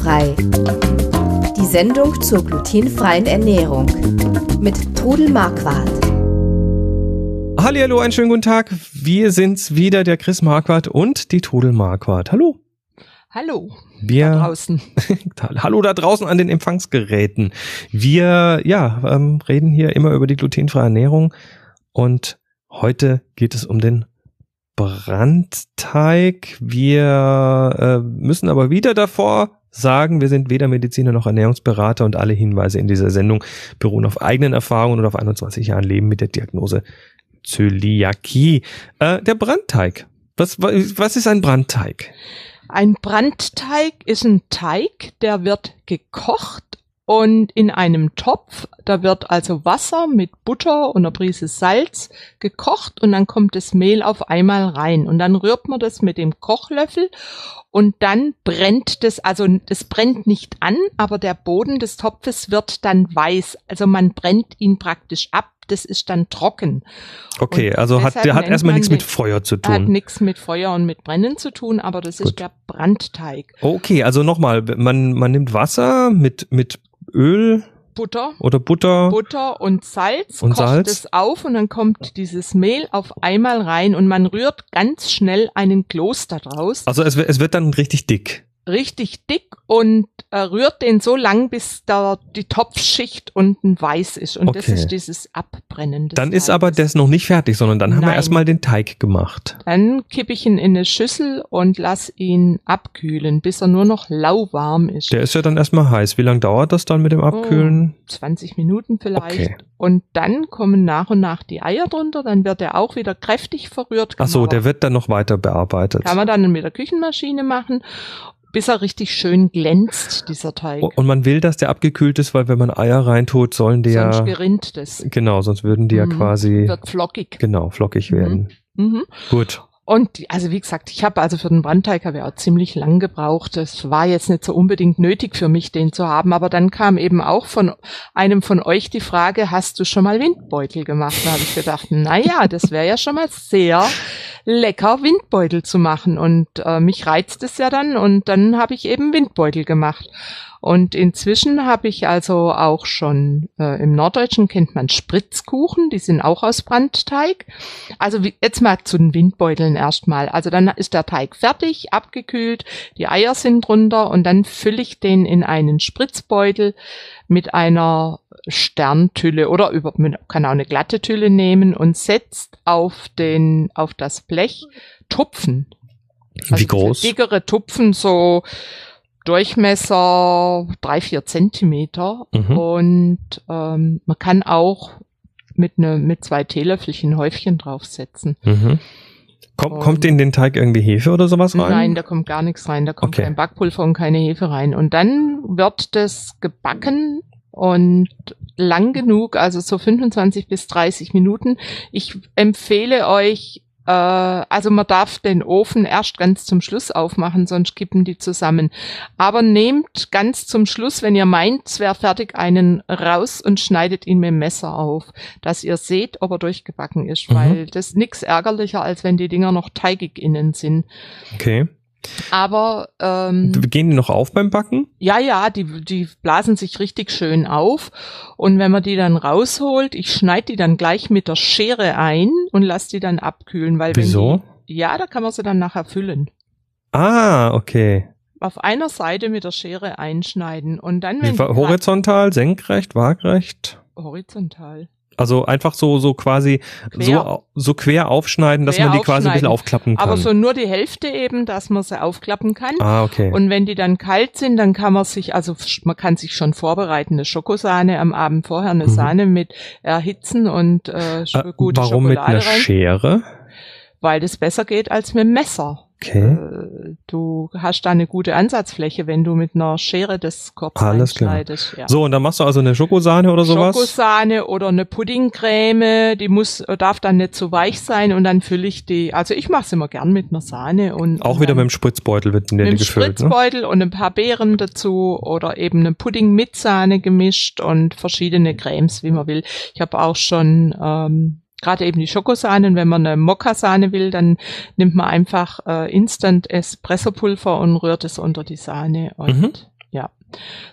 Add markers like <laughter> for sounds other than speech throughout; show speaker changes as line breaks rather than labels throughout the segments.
Glutenfrei. Die Sendung zur glutenfreien Ernährung mit Trudel Marquardt.
Hallo, einen schönen guten Tag. Wir sind's wieder, der Chris Marquardt und die Trudel Marquardt. Hallo.
Hallo.
Wir,
da draußen. <laughs>
Hallo da draußen an den Empfangsgeräten. Wir, ja, ähm, reden hier immer über die glutenfreie Ernährung und heute geht es um den Brandteig. Wir äh, müssen aber wieder davor sagen, wir sind weder Mediziner noch Ernährungsberater und alle Hinweise in dieser Sendung beruhen auf eigenen Erfahrungen und auf 21 Jahren Leben mit der Diagnose Zöliakie. Äh, der Brandteig. Was, was ist ein Brandteig?
Ein Brandteig ist ein Teig, der wird gekocht und in einem Topf, da wird also Wasser mit Butter und einer Prise Salz gekocht und dann kommt das Mehl auf einmal rein und dann rührt man das mit dem Kochlöffel und dann brennt das, also das brennt nicht an, aber der Boden des Topfes wird dann weiß, also man brennt ihn praktisch ab, das ist dann trocken.
Okay, und also hat der hat erstmal nichts mit Feuer zu tun.
Hat nichts mit Feuer und mit Brennen zu tun, aber das Gut. ist der Brandteig.
Okay, also nochmal, man man nimmt Wasser mit mit Öl
Butter.
Oder Butter.
Butter und Salz.
Und
kocht
Salz.
es auf und dann kommt dieses Mehl auf einmal rein und man rührt ganz schnell einen Kloster draus.
Also es, es wird dann richtig dick
richtig dick und äh, rührt den so lang, bis da die Topfschicht unten weiß ist. Und
okay.
das ist dieses Abbrennen.
Des dann Teiges. ist aber das noch nicht fertig, sondern dann haben Nein. wir erstmal den Teig gemacht.
Dann kippe ich ihn in eine Schüssel und lass ihn abkühlen, bis er nur noch lauwarm ist.
Der ist ja dann erstmal heiß. Wie lange dauert das dann mit dem Abkühlen?
Oh, 20 Minuten vielleicht.
Okay.
Und dann kommen nach und nach die Eier drunter, dann wird er auch wieder kräftig verrührt.
Ach so, der wird dann noch weiter bearbeitet.
Kann man dann mit der Küchenmaschine machen bis er richtig schön glänzt, dieser Teig.
Und man will, dass der abgekühlt ist, weil wenn man Eier reintut, sollen die
sonst
ja...
Sonst gerinnt das.
Genau, sonst würden die mhm. ja quasi...
Wird flockig.
Genau, flockig werden.
Mhm.
Gut.
Und also wie gesagt, ich habe also für den Brandteig habe ich auch ziemlich lang gebraucht. Es war jetzt nicht so unbedingt nötig für mich, den zu haben. Aber dann kam eben auch von einem von euch die Frage, hast du schon mal Windbeutel gemacht? Da habe ich gedacht, na ja, das wäre ja schon mal sehr lecker, Windbeutel zu machen. Und äh, mich reizt es ja dann. Und dann habe ich eben Windbeutel gemacht. Und inzwischen habe ich also auch schon, äh, im Norddeutschen kennt man Spritzkuchen, die sind auch aus Brandteig. Also wie, jetzt mal zu den Windbeuteln erstmal. Also dann ist der Teig fertig, abgekühlt, die Eier sind drunter und dann fülle ich den in einen Spritzbeutel mit einer Sterntülle oder über, man kann auch eine glatte Tülle nehmen und setzt auf den, auf das Blech Tupfen.
Also Wie groß?
Dickere Tupfen, so Durchmesser drei, vier Zentimeter mhm. und ähm, man kann auch mit, ne, mit zwei Teelöffelchen Häufchen draufsetzen.
Mhm. Komm, kommt in den Teig irgendwie Hefe oder sowas rein?
Nein, da kommt gar nichts rein. Da kommt
okay.
kein Backpulver und keine Hefe rein. Und dann wird das gebacken und lang genug, also so 25 bis 30 Minuten. Ich empfehle euch äh, also man darf den Ofen erst ganz zum Schluss aufmachen, sonst kippen die zusammen. Aber nehmt ganz zum Schluss, wenn ihr meint, es wäre fertig, einen raus und schneidet ihn mit dem Messer auf, dass ihr seht, ob er durchgebacken ist, mhm. weil das nix ärgerlicher, als wenn die Dinger noch teigig innen sind.
Okay.
Aber ähm,
gehen die noch auf beim Backen?
Ja, ja, die, die blasen sich richtig schön auf. Und wenn man die dann rausholt, ich schneide die dann gleich mit der Schere ein und lasse die dann abkühlen, weil
Wieso?
Die, ja, da kann man sie dann nachher füllen.
Ah, okay.
Auf einer Seite mit der Schere einschneiden und dann wenn
Wie, horizontal, senkrecht, waagrecht?
Horizontal.
Also einfach so, so quasi so, so quer aufschneiden, dass quer man die quasi ein bisschen aufklappen kann.
Aber so nur die Hälfte eben, dass man sie aufklappen kann.
Ah, okay.
Und wenn die dann kalt sind, dann kann man sich, also man kann sich schon vorbereiten, eine Schokosahne am Abend vorher, eine mhm. Sahne mit erhitzen und äh, äh gute
Warum
Schokolade
mit einer
rein,
Schere?
Weil das besser geht als mit dem Messer.
Okay.
Äh, du hast da eine gute Ansatzfläche, wenn du mit einer Schere das kurz
Alles klar.
Ja.
So, und dann machst du also eine Schokosahne oder sowas?
Schokosahne oder eine Puddingcreme, die muss, darf dann nicht zu weich sein und dann fülle ich die, also ich mache es immer gern mit einer Sahne und.
Auch
und
wieder mit dem Spritzbeutel wird der
mit
die gefüllt,
ne? Spritzbeutel ne? und ein paar Beeren dazu oder eben einen Pudding mit Sahne gemischt und verschiedene Cremes, wie man will. Ich habe auch schon, ähm, gerade eben die Schokosahne. wenn man eine Mokka-Sahne will, dann nimmt man einfach äh, Instant Espresso-Pulver und rührt es unter die Sahne. Und
Mhm.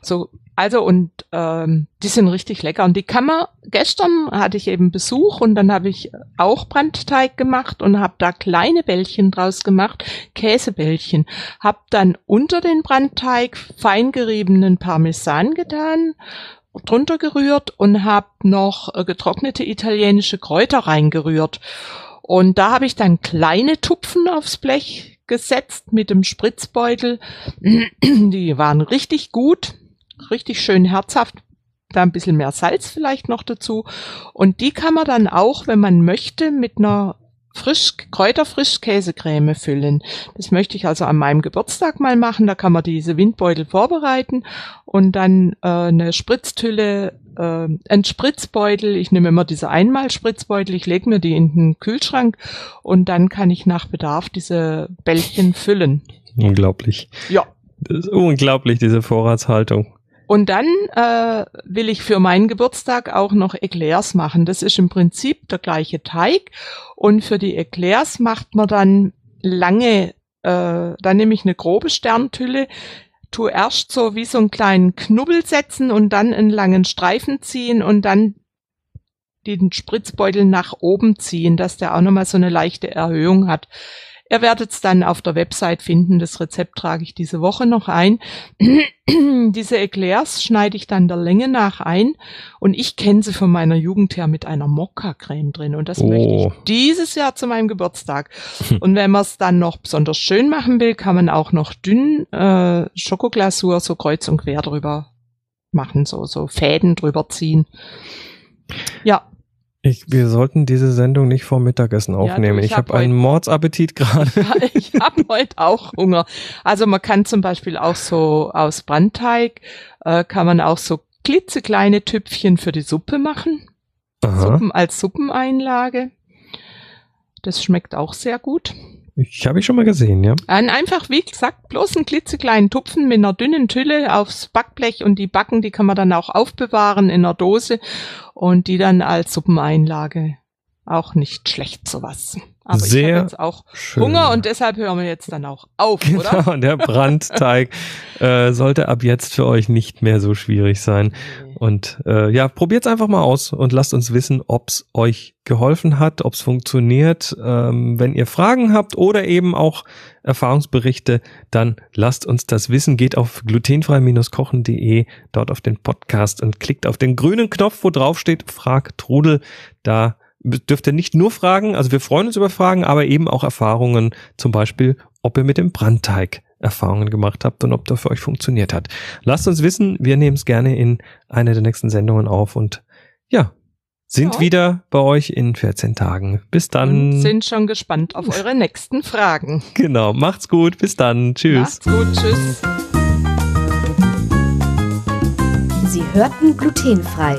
So, also und ähm, die sind richtig lecker. Und die kann man, gestern hatte ich eben Besuch und dann habe ich auch Brandteig gemacht und habe da kleine Bällchen draus gemacht, Käsebällchen. Hab dann unter den Brandteig feingeriebenen Parmesan getan, drunter gerührt und habe noch äh, getrocknete italienische Kräuter reingerührt. Und da habe ich dann kleine Tupfen aufs Blech gesetzt mit dem Spritzbeutel. <clears throat> Die waren richtig gut, richtig schön herzhaft. Da ein bisschen mehr Salz vielleicht noch dazu. Und die kann man dann auch, wenn man möchte, mit einer frisch, Kräuterfrischkäsecreme füllen. Das möchte ich also an meinem Geburtstag mal machen. Da kann man diese Windbeutel vorbereiten und dann äh, eine Spritztülle, äh, ein Spritzbeutel. Ich nehme immer diese Einmalspritzbeutel, ich lege mir die in den Kühlschrank und dann kann ich nach Bedarf diese Bällchen füllen.
Unglaublich.
Ja.
Das ist unglaublich, diese Vorratshaltung.
Und dann äh, will ich für meinen Geburtstag auch noch Eclairs machen. Das ist im Prinzip der gleiche Teig. Und für die Eclairs macht man dann lange, äh, dann nehme ich eine grobe Sterntülle, tu erst so wie so einen kleinen Knubbel setzen und dann einen langen Streifen ziehen und dann den Spritzbeutel nach oben ziehen, dass der auch nochmal so eine leichte Erhöhung hat. Ihr werdet es dann auf der Website finden. Das Rezept trage ich diese Woche noch ein. <clears throat> Diese Eclairs schneide ich dann der Länge nach ein und ich kenne sie von meiner Jugend her mit einer Mokka-Creme drin und das oh. möchte ich dieses Jahr zu meinem Geburtstag. <laughs> und wenn man es dann noch besonders schön machen will, kann man auch noch dünn äh, Schokoglasur so kreuz und quer drüber machen, so so Fäden drüber ziehen. Ja,
ich, wir sollten diese Sendung nicht vor Mittagessen aufnehmen. Ja, du, ich ich habe hab einen Mordsappetit gerade. <laughs>
ich habe heute auch Hunger. Also man kann zum Beispiel auch so aus Brandteig, äh, kann man auch so klitzekleine Tüpfchen für die Suppe machen. Aha. Suppen als Suppeneinlage. Das schmeckt auch sehr gut.
Ich habe ich schon mal gesehen, ja.
Ein einfach, wie gesagt, bloß einen klitzekleinen Tupfen mit einer dünnen Tülle aufs Backblech und die Backen, die kann man dann auch aufbewahren in einer Dose und die dann als Suppeneinlage auch nicht schlecht sowas.
Aber Sehr ich habe
jetzt auch schön. Hunger und deshalb hören wir jetzt dann auch auf,
genau,
oder?
Und <laughs> der Brandteig äh, sollte ab jetzt für euch nicht mehr so schwierig sein. Und äh, ja, probiert's einfach mal aus und lasst uns wissen, ob's euch geholfen hat, ob's funktioniert. Ähm, wenn ihr Fragen habt oder eben auch Erfahrungsberichte, dann lasst uns das wissen. Geht auf glutenfrei-kochen.de, dort auf den Podcast und klickt auf den grünen Knopf, wo drauf steht, frag Trudel. Da dürft ihr nicht nur fragen, also wir freuen uns über Fragen, aber eben auch Erfahrungen, zum Beispiel, ob ihr mit dem Brandteig Erfahrungen gemacht habt und ob das für euch funktioniert hat. Lasst uns wissen, wir nehmen es gerne in einer der nächsten Sendungen auf und ja, sind ja. wieder bei euch in 14 Tagen. Bis dann.
Und sind schon gespannt auf eure nächsten Fragen.
Genau, macht's gut, bis dann. Tschüss.
Macht's gut, tschüss.
Sie hörten glutenfrei